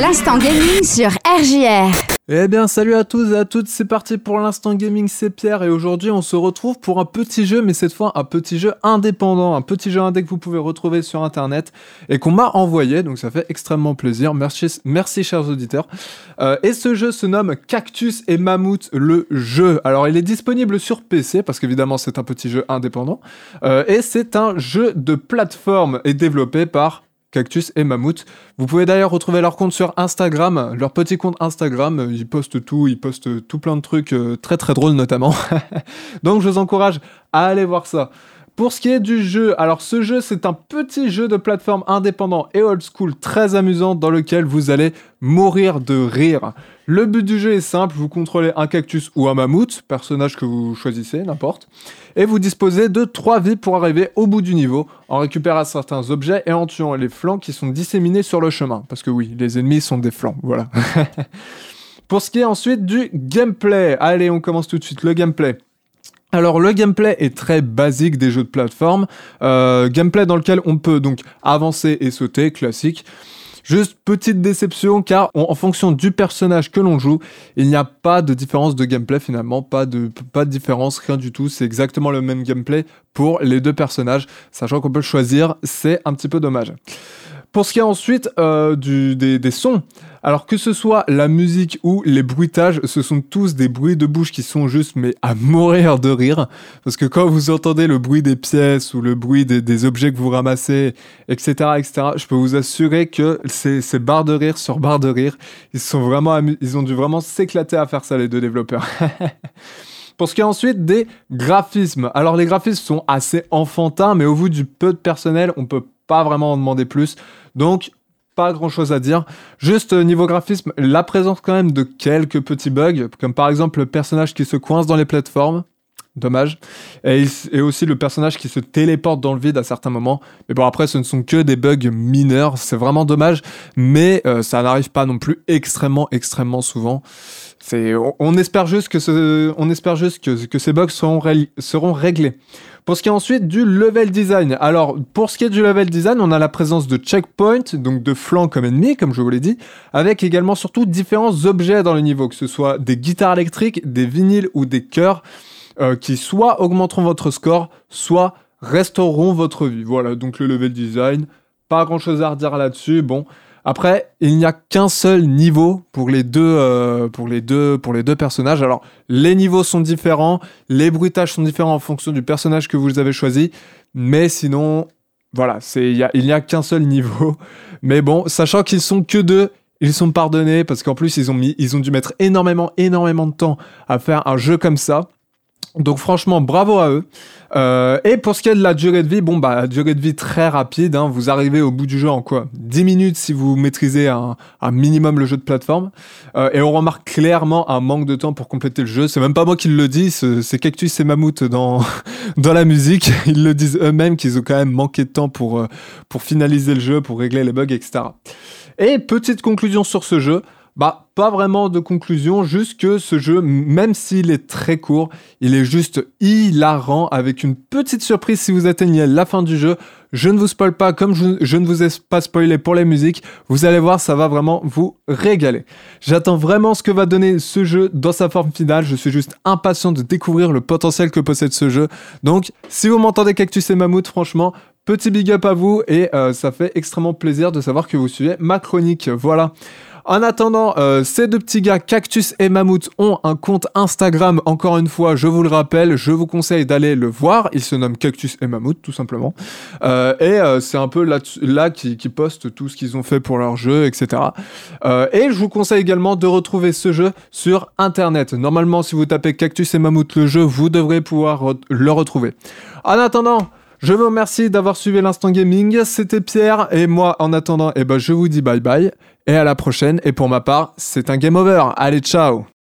L'instant gaming sur RJR. Eh bien, salut à tous et à toutes, c'est parti pour l'instant gaming, c'est Pierre et aujourd'hui on se retrouve pour un petit jeu, mais cette fois un petit jeu indépendant, un petit jeu indé que vous pouvez retrouver sur internet et qu'on m'a envoyé, donc ça fait extrêmement plaisir, merci, chers auditeurs. Euh, et ce jeu se nomme Cactus et Mammouth le jeu. Alors il est disponible sur PC parce qu'évidemment c'est un petit jeu indépendant euh, et c'est un jeu de plateforme et développé par Cactus et Mammouth. Vous pouvez d'ailleurs retrouver leur compte sur Instagram, leur petit compte Instagram. Ils postent tout, ils postent tout plein de trucs euh, très très drôles notamment. Donc je vous encourage à aller voir ça. Pour ce qui est du jeu, alors ce jeu c'est un petit jeu de plateforme indépendant et old school très amusant dans lequel vous allez mourir de rire. Le but du jeu est simple, vous contrôlez un cactus ou un mammouth, personnage que vous choisissez, n'importe, et vous disposez de 3 vies pour arriver au bout du niveau, en récupérant certains objets et en tuant les flancs qui sont disséminés sur le chemin. Parce que oui, les ennemis sont des flancs, voilà. pour ce qui est ensuite du gameplay, allez on commence tout de suite, le gameplay. Alors le gameplay est très basique des jeux de plateforme, euh, gameplay dans lequel on peut donc avancer et sauter, classique. Juste petite déception car en fonction du personnage que l'on joue, il n'y a pas de différence de gameplay finalement, pas de, pas de différence, rien du tout, c'est exactement le même gameplay pour les deux personnages, sachant qu'on peut le choisir, c'est un petit peu dommage. Pour ce qui est ensuite euh, des, sons, alors que ce soit la musique ou les bruitages, ce sont tous des bruits de bouche qui sont juste mais à mourir de rire. Parce que quand vous entendez le bruit des pièces ou le bruit des, objets que vous ramassez, etc., etc., je peux vous assurer que c'est barre de rire sur barre de rire. Ils, sont vraiment ils ont dû vraiment s'éclater à faire ça, les deux développeurs. Pour ce qui est ensuite des graphismes. Alors les graphismes sont assez enfantins, mais au vu du peu de personnel, on peut pas vraiment en demander plus. Donc, pas grand chose à dire. Juste euh, niveau graphisme, la présence quand même de quelques petits bugs, comme par exemple le personnage qui se coince dans les plateformes. Dommage. Et, aussi le personnage qui se téléporte dans le vide à certains moments. Mais bon, après, ce ne sont que des bugs mineurs. C'est vraiment dommage. Mais euh, ça n'arrive pas non plus extrêmement, extrêmement souvent. On, espère juste que, on espère juste que, que ces bugs seront, seront réglés. Pour ce qui est ensuite du level design. Alors, pour ce qui est du level design, on a la présence de checkpoints, donc de flancs comme ennemis, comme je vous l'ai dit, avec également surtout différents objets dans le niveau, que ce soit des guitares électriques, des vinyles ou des cœurs, euh, qui soit augmenteront votre score, soit restaureront votre vie. Voilà, donc le level design, pas grand chose à redire là-dessus. Bon, après, il n'y a qu'un seul niveau pour les deux, euh, pour les deux, personnages. Alors, les niveaux sont différents, les bruitages sont différents en fonction du personnage que vous avez choisi, mais sinon, voilà, il n'y a, qu'un seul niveau. Mais bon, sachant qu'ils sont que deux, ils sont pardonnés parce qu'en plus ils ont mis, ils ont dû mettre énormément, énormément de temps à faire un jeu comme ça. Donc franchement, bravo à eux. Euh, et pour ce qui est de la durée de vie, bon bah durée de vie très rapide, hein, vous arrivez au bout du jeu en quoi? 10 minutes si vous maîtrisez un, minimum le jeu de plateforme. Euh, et on remarque clairement un manque de temps pour compléter le jeu. C'est même pas moi qui le dis, c'est Cactus et Mammouth dans, dans la musique. Ils le disent eux-mêmes qu'ils ont quand même manqué de temps pour, euh, pour finaliser le jeu, pour régler les bugs, etc. Et petite conclusion sur ce jeu, bah, pas vraiment de conclusion, juste que ce jeu, même s'il est très court, il est juste hilarant avec une petite surprise si vous atteignez la fin du jeu. Je ne vous spoil pas comme je, ne vous ai pas spoilé pour les musiques. Vous allez voir, ça va vraiment vous régaler. J'attends vraiment ce que va donner ce jeu dans sa forme finale. Je suis juste impatient de découvrir le potentiel que possède ce jeu. Donc, si vous m'entendez Cactus et Mammouth, franchement, petit big up à vous et euh, ça fait extrêmement plaisir de savoir que vous suivez ma chronique. Voilà. En attendant, euh, ces deux petits gars, Cactus et Mammouth, ont un compte Instagram. Encore une fois, je vous le rappelle, je vous conseille d'aller le voir. Il se nomme Cactus et Mammouth, tout simplement. Euh, et euh, c'est un peu là, là qui, qui postent tout ce qu'ils ont fait pour leur jeu, etc. et je vous conseille également de retrouver ce jeu sur Internet. Normalement, si vous tapez Cactus et Mammouth le jeu, vous devrez pouvoir le retrouver. En attendant, je vous remercie d'avoir suivi l'instant gaming. C'était Pierre et moi en attendant, eh ben, je vous dis bye bye et à la prochaine. Et pour ma part, c'est un game over. Allez, ciao